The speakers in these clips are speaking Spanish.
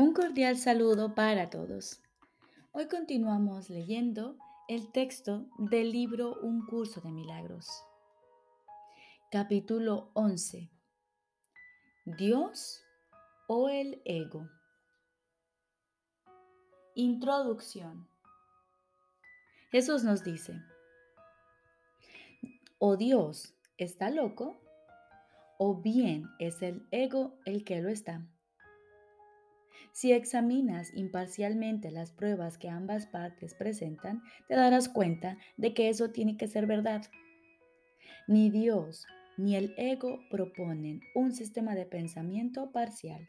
Un cordial saludo para todos. Hoy continuamos leyendo el texto del libro Un curso de milagros. Capítulo 11. Dios o el ego. Introducción. Jesús nos dice, o Dios está loco o bien es el ego el que lo está. Si examinas imparcialmente las pruebas que ambas partes presentan, te darás cuenta de que eso tiene que ser verdad. Ni Dios ni el ego proponen un sistema de pensamiento parcial.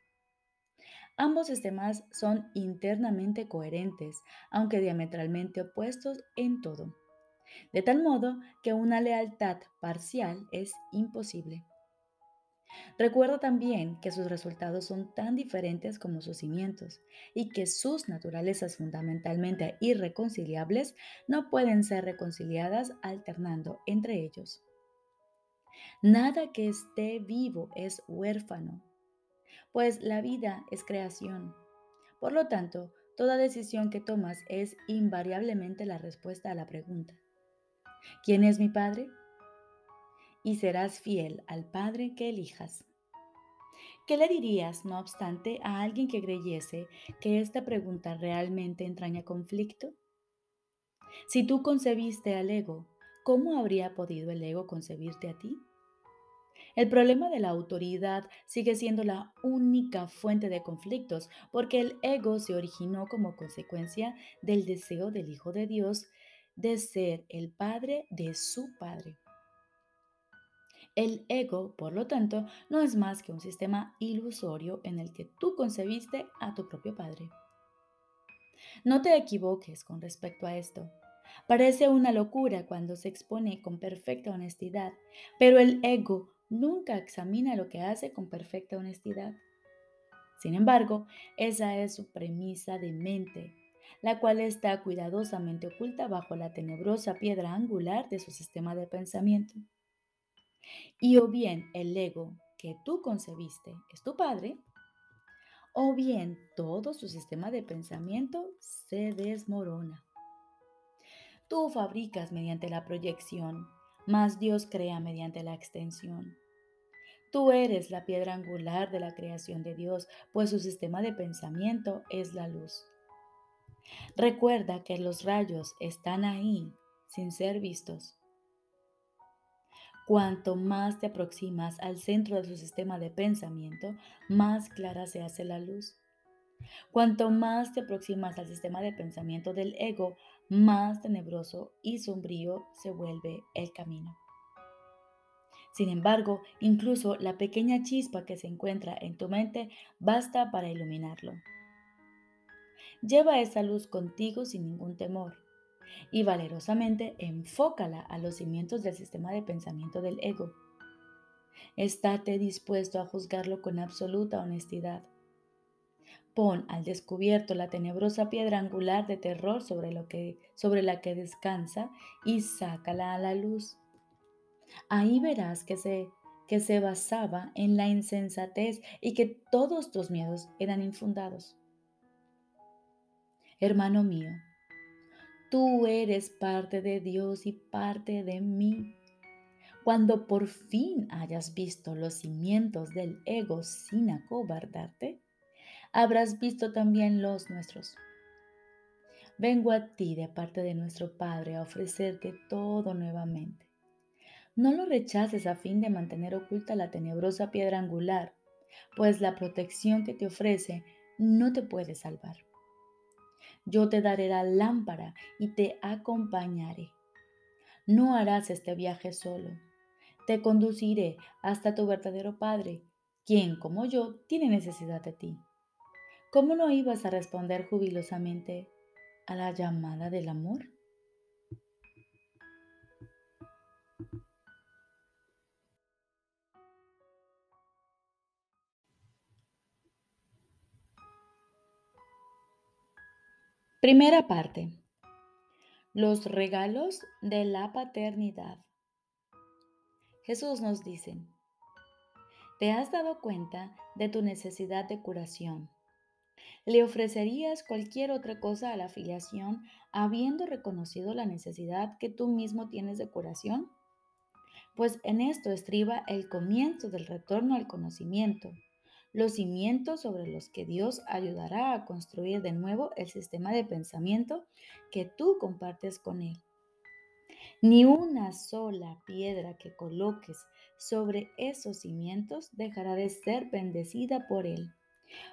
Ambos sistemas son internamente coherentes, aunque diametralmente opuestos en todo, de tal modo que una lealtad parcial es imposible. Recuerda también que sus resultados son tan diferentes como sus cimientos y que sus naturalezas fundamentalmente irreconciliables no pueden ser reconciliadas alternando entre ellos. Nada que esté vivo es huérfano, pues la vida es creación. Por lo tanto, toda decisión que tomas es invariablemente la respuesta a la pregunta, ¿quién es mi padre? Y serás fiel al Padre que elijas. ¿Qué le dirías, no obstante, a alguien que creyese que esta pregunta realmente entraña conflicto? Si tú concebiste al ego, ¿cómo habría podido el ego concebirte a ti? El problema de la autoridad sigue siendo la única fuente de conflictos porque el ego se originó como consecuencia del deseo del Hijo de Dios de ser el Padre de su Padre. El ego, por lo tanto, no es más que un sistema ilusorio en el que tú concebiste a tu propio padre. No te equivoques con respecto a esto. Parece una locura cuando se expone con perfecta honestidad, pero el ego nunca examina lo que hace con perfecta honestidad. Sin embargo, esa es su premisa de mente, la cual está cuidadosamente oculta bajo la tenebrosa piedra angular de su sistema de pensamiento. Y o bien el ego que tú concebiste es tu padre, o bien todo su sistema de pensamiento se desmorona. Tú fabricas mediante la proyección, mas Dios crea mediante la extensión. Tú eres la piedra angular de la creación de Dios, pues su sistema de pensamiento es la luz. Recuerda que los rayos están ahí sin ser vistos Cuanto más te aproximas al centro de su sistema de pensamiento, más clara se hace la luz. Cuanto más te aproximas al sistema de pensamiento del ego, más tenebroso y sombrío se vuelve el camino. Sin embargo, incluso la pequeña chispa que se encuentra en tu mente basta para iluminarlo. Lleva esa luz contigo sin ningún temor y valerosamente enfócala a los cimientos del sistema de pensamiento del ego. Estate dispuesto a juzgarlo con absoluta honestidad. Pon al descubierto la tenebrosa piedra angular de terror sobre, la que descansa y sácala a la luz. Ahí verás que se, que se basaba en la insensatez y que todos tus miedos eran infundados. Hermano mío, Tú eres parte de Dios y parte de mí. Cuando por fin hayas visto los cimientos del ego sin acobardarte, habrás visto también los nuestros. Vengo a ti de parte de nuestro Padre a ofrecerte todo nuevamente. No lo rechaces a fin de mantener oculta la tenebrosa piedra angular, pues la protección que te ofrece no te puede salvar. Yo te daré la lámpara y te acompañaré. No harás este viaje solo. Te conduciré hasta tu verdadero Padre, quien, como yo, tiene necesidad de ti. ¿Cómo no ibas a responder jubilosamente a la llamada del amor? Primera parte. Los regalos de la paternidad. Jesús nos dice, ¿te has dado cuenta de tu necesidad de curación? ¿Le ofrecerías cualquier otra cosa a la filiación habiendo reconocido la necesidad que tú mismo tienes de curación? Pues en esto estriba el comienzo del retorno al conocimiento, los cimientos sobre los que Dios ayudará a construir de nuevo el sistema de pensamiento que tú compartes con Él. Ni una sola piedra que coloques sobre esos cimientos dejará de ser bendecida por Él,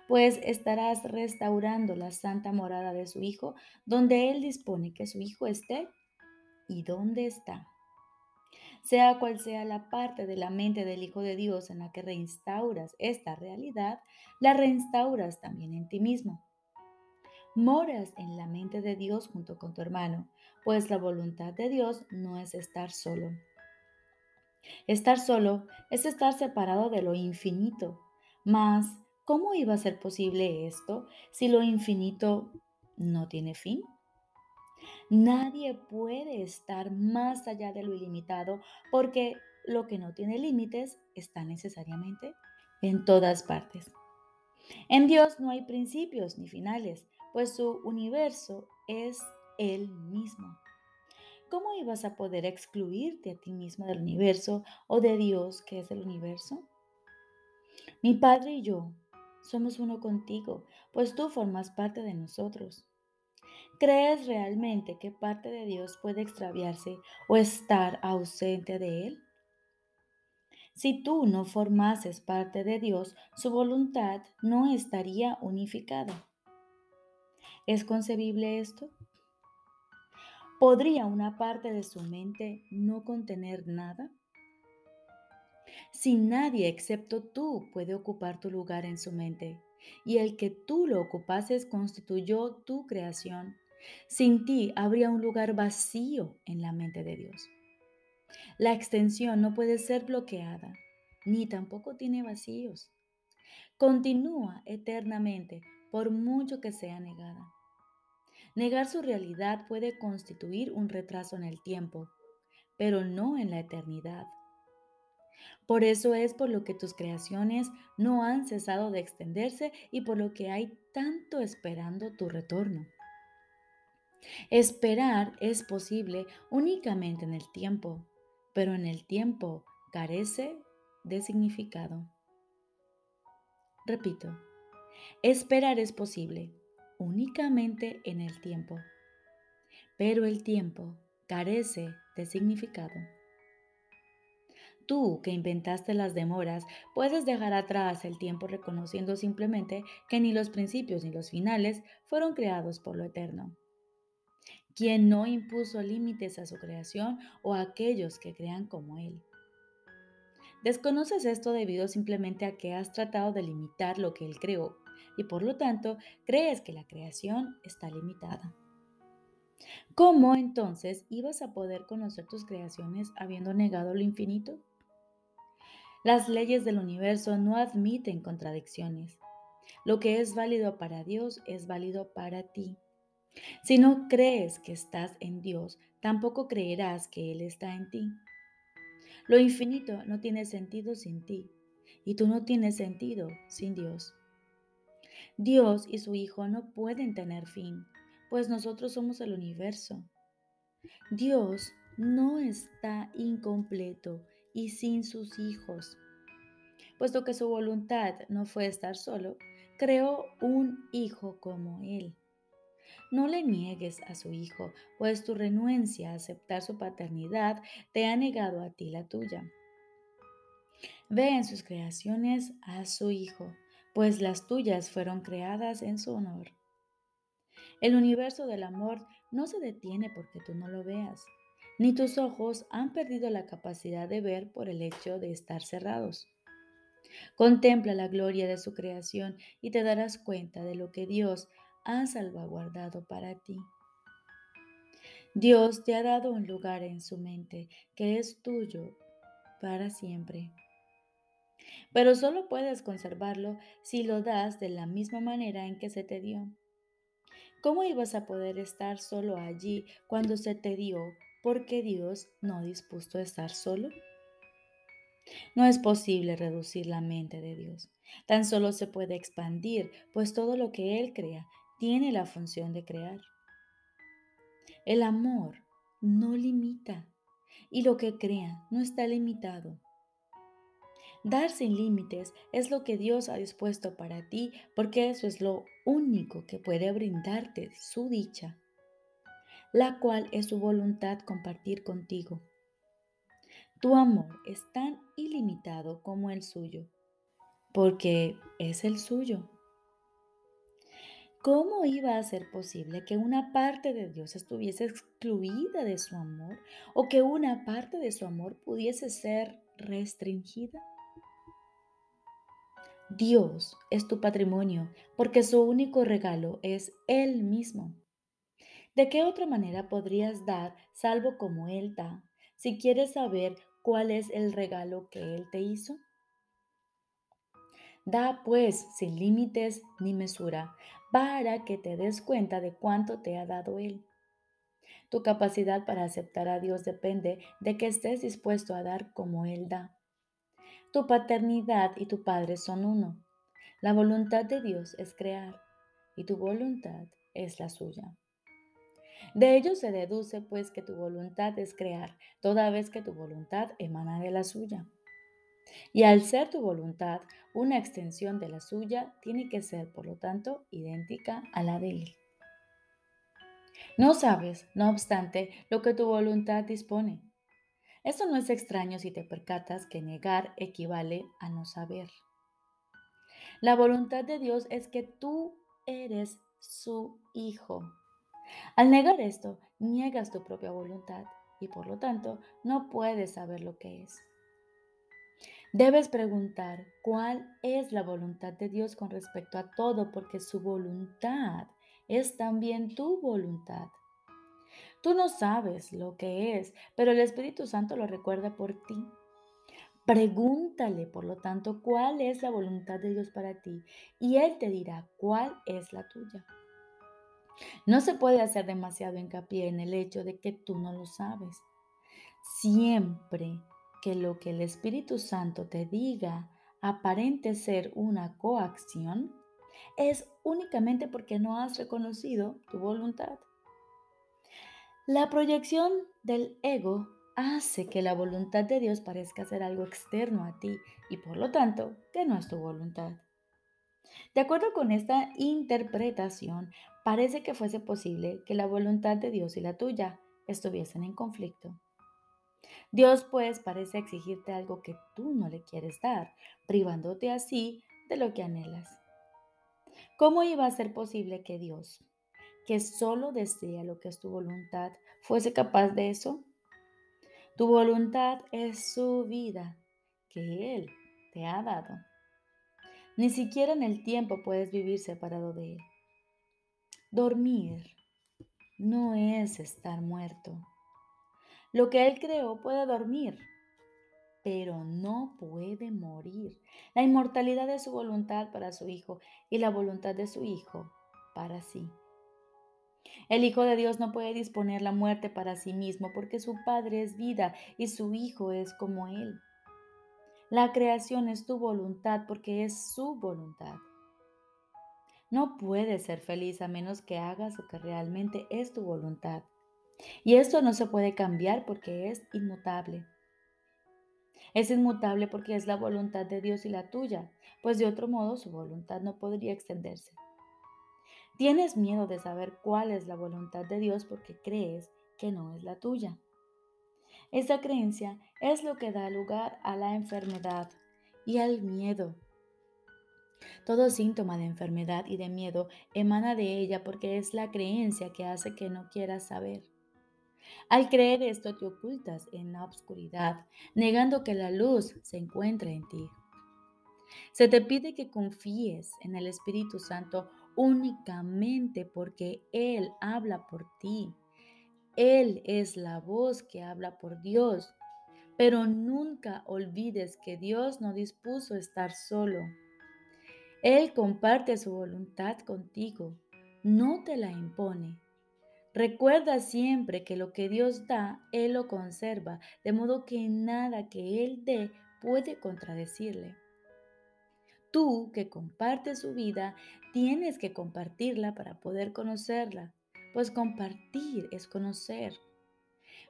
pues estarás restaurando la santa morada de su Hijo, donde Él dispone que su Hijo esté y dónde está. Sea cual sea la parte de la mente del Hijo de Dios en la que reinstauras esta realidad, la reinstauras también en ti mismo. Moras en la mente de Dios junto con tu hermano, pues la voluntad de Dios no es estar solo. Estar solo es estar separado de lo infinito. Mas, ¿cómo iba a ser posible esto si lo infinito no tiene fin? Nadie puede estar más allá de lo ilimitado porque lo que no tiene límites está necesariamente en todas partes. En Dios no hay principios ni finales, pues su universo es Él mismo. ¿Cómo ibas a poder excluirte a ti mismo del universo o de Dios que es el universo? Mi Padre y yo somos uno contigo, pues tú formas parte de nosotros. ¿Crees realmente que parte de Dios puede extraviarse o estar ausente de Él? Si tú no formases parte de Dios, su voluntad no estaría unificada. ¿Es concebible esto? ¿Podría una parte de su mente no contener nada? Si nadie excepto tú puede ocupar tu lugar en su mente, y el que tú lo ocupases constituyó tu creación, sin ti habría un lugar vacío en la mente de Dios. La extensión no puede ser bloqueada, ni tampoco tiene vacíos. Continúa eternamente por mucho que sea negada. Negar su realidad puede constituir un retraso en el tiempo, pero no en la eternidad. Por eso es por lo que tus creaciones no han cesado de extenderse y por lo que hay tanto esperando tu retorno. Esperar es posible únicamente en el tiempo, pero en el tiempo carece de significado. Repito, esperar es posible únicamente en el tiempo, pero el tiempo carece de significado. Tú que inventaste las demoras, puedes dejar atrás el tiempo reconociendo simplemente que ni los principios ni los finales fueron creados por lo eterno quien no impuso límites a su creación o a aquellos que crean como Él. Desconoces esto debido simplemente a que has tratado de limitar lo que Él creó y por lo tanto crees que la creación está limitada. ¿Cómo entonces ibas a poder conocer tus creaciones habiendo negado lo infinito? Las leyes del universo no admiten contradicciones. Lo que es válido para Dios es válido para ti. Si no crees que estás en Dios, tampoco creerás que Él está en ti. Lo infinito no tiene sentido sin ti, y tú no tienes sentido sin Dios. Dios y su Hijo no pueden tener fin, pues nosotros somos el universo. Dios no está incompleto y sin sus hijos. Puesto que su voluntad no fue estar solo, creó un hijo como Él. No le niegues a su hijo, pues tu renuencia a aceptar su paternidad te ha negado a ti la tuya. Ve en sus creaciones a su hijo, pues las tuyas fueron creadas en su honor. El universo del amor no se detiene porque tú no lo veas, ni tus ojos han perdido la capacidad de ver por el hecho de estar cerrados. Contempla la gloria de su creación y te darás cuenta de lo que Dios ha salvaguardado para ti. Dios te ha dado un lugar en su mente que es tuyo para siempre. Pero solo puedes conservarlo si lo das de la misma manera en que se te dio. ¿Cómo ibas a poder estar solo allí cuando se te dio porque Dios no dispuso a estar solo? No es posible reducir la mente de Dios. Tan solo se puede expandir, pues todo lo que Él crea tiene la función de crear. El amor no limita y lo que crea no está limitado. Dar sin límites es lo que Dios ha dispuesto para ti porque eso es lo único que puede brindarte su dicha, la cual es su voluntad compartir contigo. Tu amor es tan ilimitado como el suyo, porque es el suyo. ¿Cómo iba a ser posible que una parte de Dios estuviese excluida de su amor o que una parte de su amor pudiese ser restringida? Dios es tu patrimonio porque su único regalo es Él mismo. ¿De qué otra manera podrías dar salvo como Él da si quieres saber cuál es el regalo que Él te hizo? Da pues sin límites ni mesura para que te des cuenta de cuánto te ha dado Él. Tu capacidad para aceptar a Dios depende de que estés dispuesto a dar como Él da. Tu paternidad y tu Padre son uno. La voluntad de Dios es crear y tu voluntad es la suya. De ello se deduce pues que tu voluntad es crear, toda vez que tu voluntad emana de la suya. Y al ser tu voluntad una extensión de la suya, tiene que ser, por lo tanto, idéntica a la de él. No sabes, no obstante, lo que tu voluntad dispone. Esto no es extraño si te percatas que negar equivale a no saber. La voluntad de Dios es que tú eres su hijo. Al negar esto, niegas tu propia voluntad y por lo tanto no puedes saber lo que es. Debes preguntar cuál es la voluntad de Dios con respecto a todo porque su voluntad es también tu voluntad. Tú no sabes lo que es, pero el Espíritu Santo lo recuerda por ti. Pregúntale, por lo tanto, cuál es la voluntad de Dios para ti y Él te dirá cuál es la tuya. No se puede hacer demasiado hincapié en el hecho de que tú no lo sabes. Siempre que lo que el Espíritu Santo te diga aparente ser una coacción, es únicamente porque no has reconocido tu voluntad. La proyección del ego hace que la voluntad de Dios parezca ser algo externo a ti y por lo tanto que no es tu voluntad. De acuerdo con esta interpretación, parece que fuese posible que la voluntad de Dios y la tuya estuviesen en conflicto. Dios pues parece exigirte algo que tú no le quieres dar, privándote así de lo que anhelas. ¿Cómo iba a ser posible que Dios, que solo desea lo que es tu voluntad, fuese capaz de eso? Tu voluntad es su vida que Él te ha dado. Ni siquiera en el tiempo puedes vivir separado de Él. Dormir no es estar muerto. Lo que Él creó puede dormir, pero no puede morir. La inmortalidad es su voluntad para su Hijo y la voluntad de su Hijo para sí. El Hijo de Dios no puede disponer la muerte para sí mismo porque su Padre es vida y su Hijo es como Él. La creación es tu voluntad porque es su voluntad. No puedes ser feliz a menos que hagas lo que realmente es tu voluntad. Y esto no se puede cambiar porque es inmutable. Es inmutable porque es la voluntad de Dios y la tuya, pues de otro modo su voluntad no podría extenderse. Tienes miedo de saber cuál es la voluntad de Dios porque crees que no es la tuya. Esa creencia es lo que da lugar a la enfermedad y al miedo. Todo síntoma de enfermedad y de miedo emana de ella porque es la creencia que hace que no quieras saber. Al creer esto te ocultas en la oscuridad, negando que la luz se encuentre en ti. Se te pide que confíes en el Espíritu Santo únicamente porque Él habla por ti. Él es la voz que habla por Dios. Pero nunca olvides que Dios no dispuso estar solo. Él comparte su voluntad contigo, no te la impone. Recuerda siempre que lo que Dios da, Él lo conserva, de modo que nada que Él dé puede contradecirle. Tú que compartes su vida, tienes que compartirla para poder conocerla, pues compartir es conocer.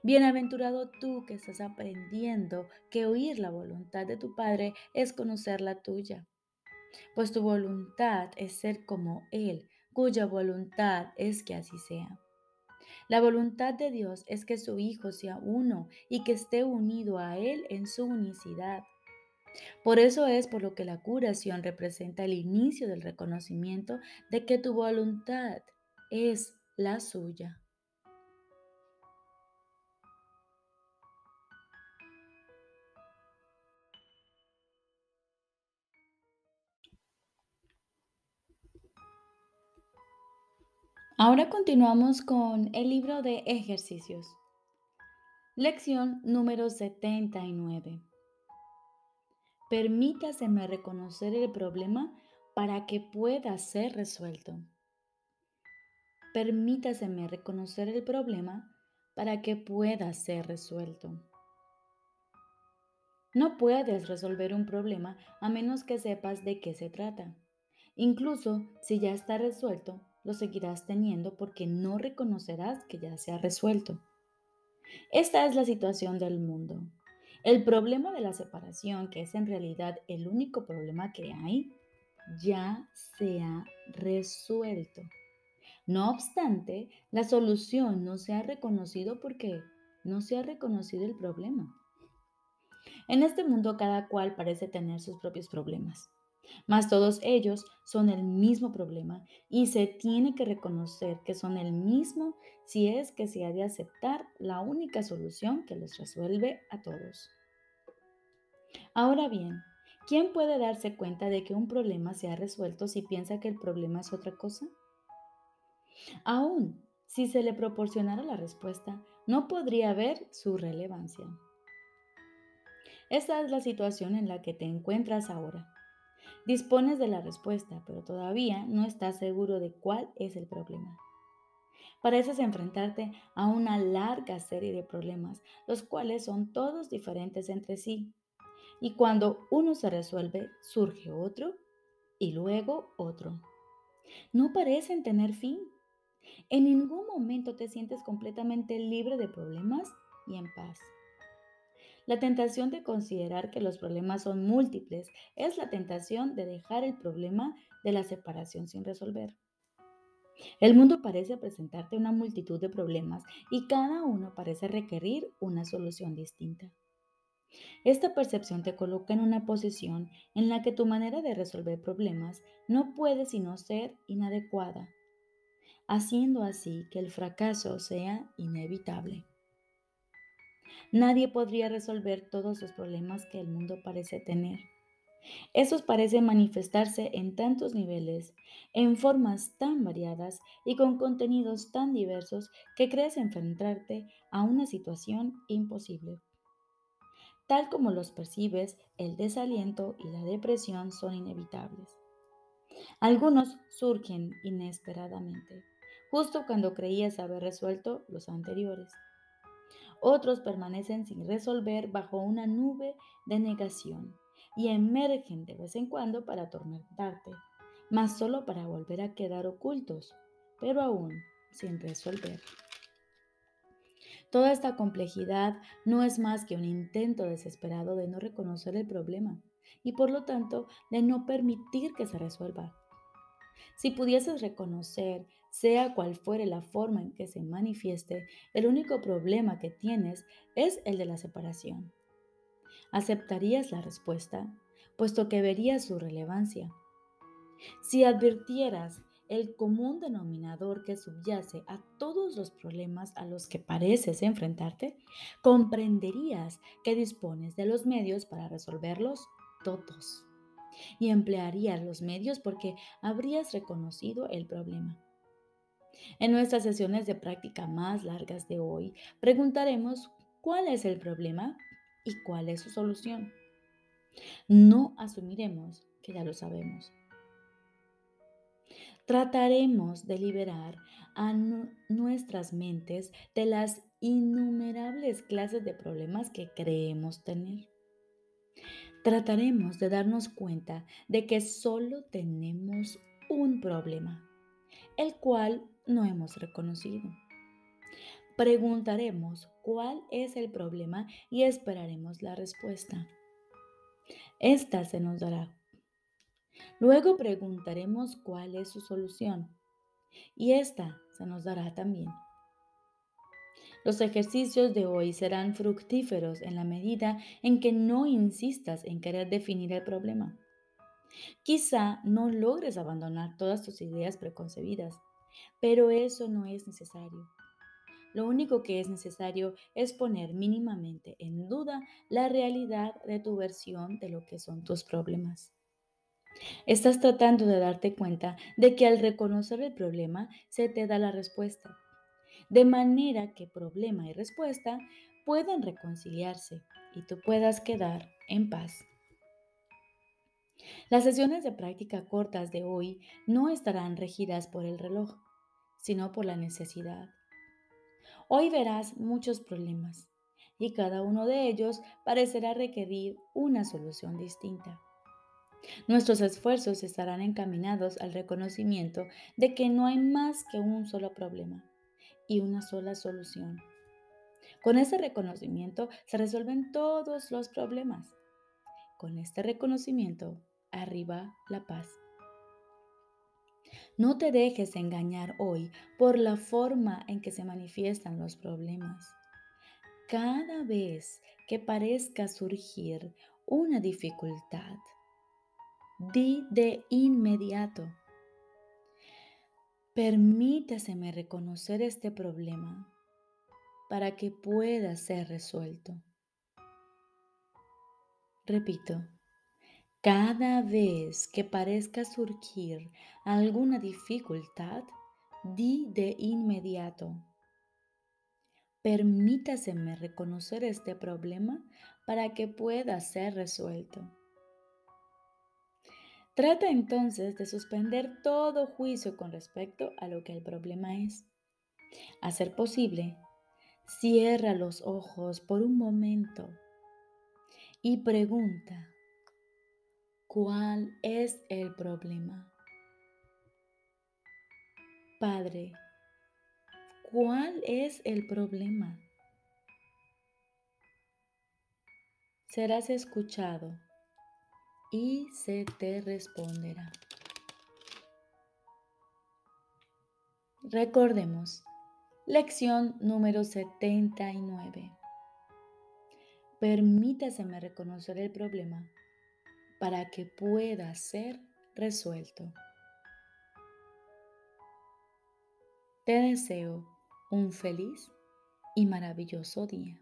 Bienaventurado tú que estás aprendiendo que oír la voluntad de tu Padre es conocer la tuya, pues tu voluntad es ser como Él, cuya voluntad es que así sea. La voluntad de Dios es que su Hijo sea uno y que esté unido a Él en su unicidad. Por eso es por lo que la curación representa el inicio del reconocimiento de que tu voluntad es la suya. Ahora continuamos con el libro de ejercicios. Lección número 79. Permítaseme reconocer el problema para que pueda ser resuelto. Permítaseme reconocer el problema para que pueda ser resuelto. No puedes resolver un problema a menos que sepas de qué se trata. Incluso si ya está resuelto, lo seguirás teniendo porque no reconocerás que ya se ha resuelto. Esta es la situación del mundo. El problema de la separación, que es en realidad el único problema que hay, ya se ha resuelto. No obstante, la solución no se ha reconocido porque no se ha reconocido el problema. En este mundo cada cual parece tener sus propios problemas. Mas todos ellos son el mismo problema y se tiene que reconocer que son el mismo si es que se ha de aceptar la única solución que los resuelve a todos. Ahora bien, ¿quién puede darse cuenta de que un problema se ha resuelto si piensa que el problema es otra cosa? Aún si se le proporcionara la respuesta, no podría haber su relevancia. Esta es la situación en la que te encuentras ahora. Dispones de la respuesta, pero todavía no estás seguro de cuál es el problema. Pareces enfrentarte a una larga serie de problemas, los cuales son todos diferentes entre sí. Y cuando uno se resuelve, surge otro y luego otro. No parecen tener fin. En ningún momento te sientes completamente libre de problemas y en paz. La tentación de considerar que los problemas son múltiples es la tentación de dejar el problema de la separación sin resolver. El mundo parece presentarte una multitud de problemas y cada uno parece requerir una solución distinta. Esta percepción te coloca en una posición en la que tu manera de resolver problemas no puede sino ser inadecuada, haciendo así que el fracaso sea inevitable. Nadie podría resolver todos los problemas que el mundo parece tener. Esos parecen manifestarse en tantos niveles, en formas tan variadas y con contenidos tan diversos que crees enfrentarte a una situación imposible. Tal como los percibes, el desaliento y la depresión son inevitables. Algunos surgen inesperadamente, justo cuando creías haber resuelto los anteriores. Otros permanecen sin resolver bajo una nube de negación y emergen de vez en cuando para atormentarte, mas solo para volver a quedar ocultos, pero aún sin resolver. Toda esta complejidad no es más que un intento desesperado de no reconocer el problema y por lo tanto de no permitir que se resuelva. Si pudieses reconocer sea cual fuere la forma en que se manifieste, el único problema que tienes es el de la separación. ¿Aceptarías la respuesta, puesto que verías su relevancia? Si advirtieras el común denominador que subyace a todos los problemas a los que pareces enfrentarte, comprenderías que dispones de los medios para resolverlos todos. Y emplearías los medios porque habrías reconocido el problema. En nuestras sesiones de práctica más largas de hoy, preguntaremos cuál es el problema y cuál es su solución. No asumiremos que ya lo sabemos. Trataremos de liberar a nuestras mentes de las innumerables clases de problemas que creemos tener. Trataremos de darnos cuenta de que solo tenemos un problema, el cual no hemos reconocido. Preguntaremos cuál es el problema y esperaremos la respuesta. Esta se nos dará. Luego preguntaremos cuál es su solución y esta se nos dará también. Los ejercicios de hoy serán fructíferos en la medida en que no insistas en querer definir el problema. Quizá no logres abandonar todas tus ideas preconcebidas, pero eso no es necesario. Lo único que es necesario es poner mínimamente en duda la realidad de tu versión de lo que son tus problemas. Estás tratando de darte cuenta de que al reconocer el problema se te da la respuesta de manera que problema y respuesta puedan reconciliarse y tú puedas quedar en paz. Las sesiones de práctica cortas de hoy no estarán regidas por el reloj, sino por la necesidad. Hoy verás muchos problemas y cada uno de ellos parecerá requerir una solución distinta. Nuestros esfuerzos estarán encaminados al reconocimiento de que no hay más que un solo problema y una sola solución. Con ese reconocimiento se resuelven todos los problemas. Con este reconocimiento arriba la paz. No te dejes engañar hoy por la forma en que se manifiestan los problemas. Cada vez que parezca surgir una dificultad, di de inmediato, Permítaseme reconocer este problema para que pueda ser resuelto. Repito, cada vez que parezca surgir alguna dificultad, di de inmediato. Permítaseme reconocer este problema para que pueda ser resuelto. Trata entonces de suspender todo juicio con respecto a lo que el problema es. A ser posible, cierra los ojos por un momento y pregunta, ¿cuál es el problema? Padre, ¿cuál es el problema? Serás escuchado y se te responderá. Recordemos, lección número 79. Permítaseme reconocer el problema para que pueda ser resuelto. Te deseo un feliz y maravilloso día.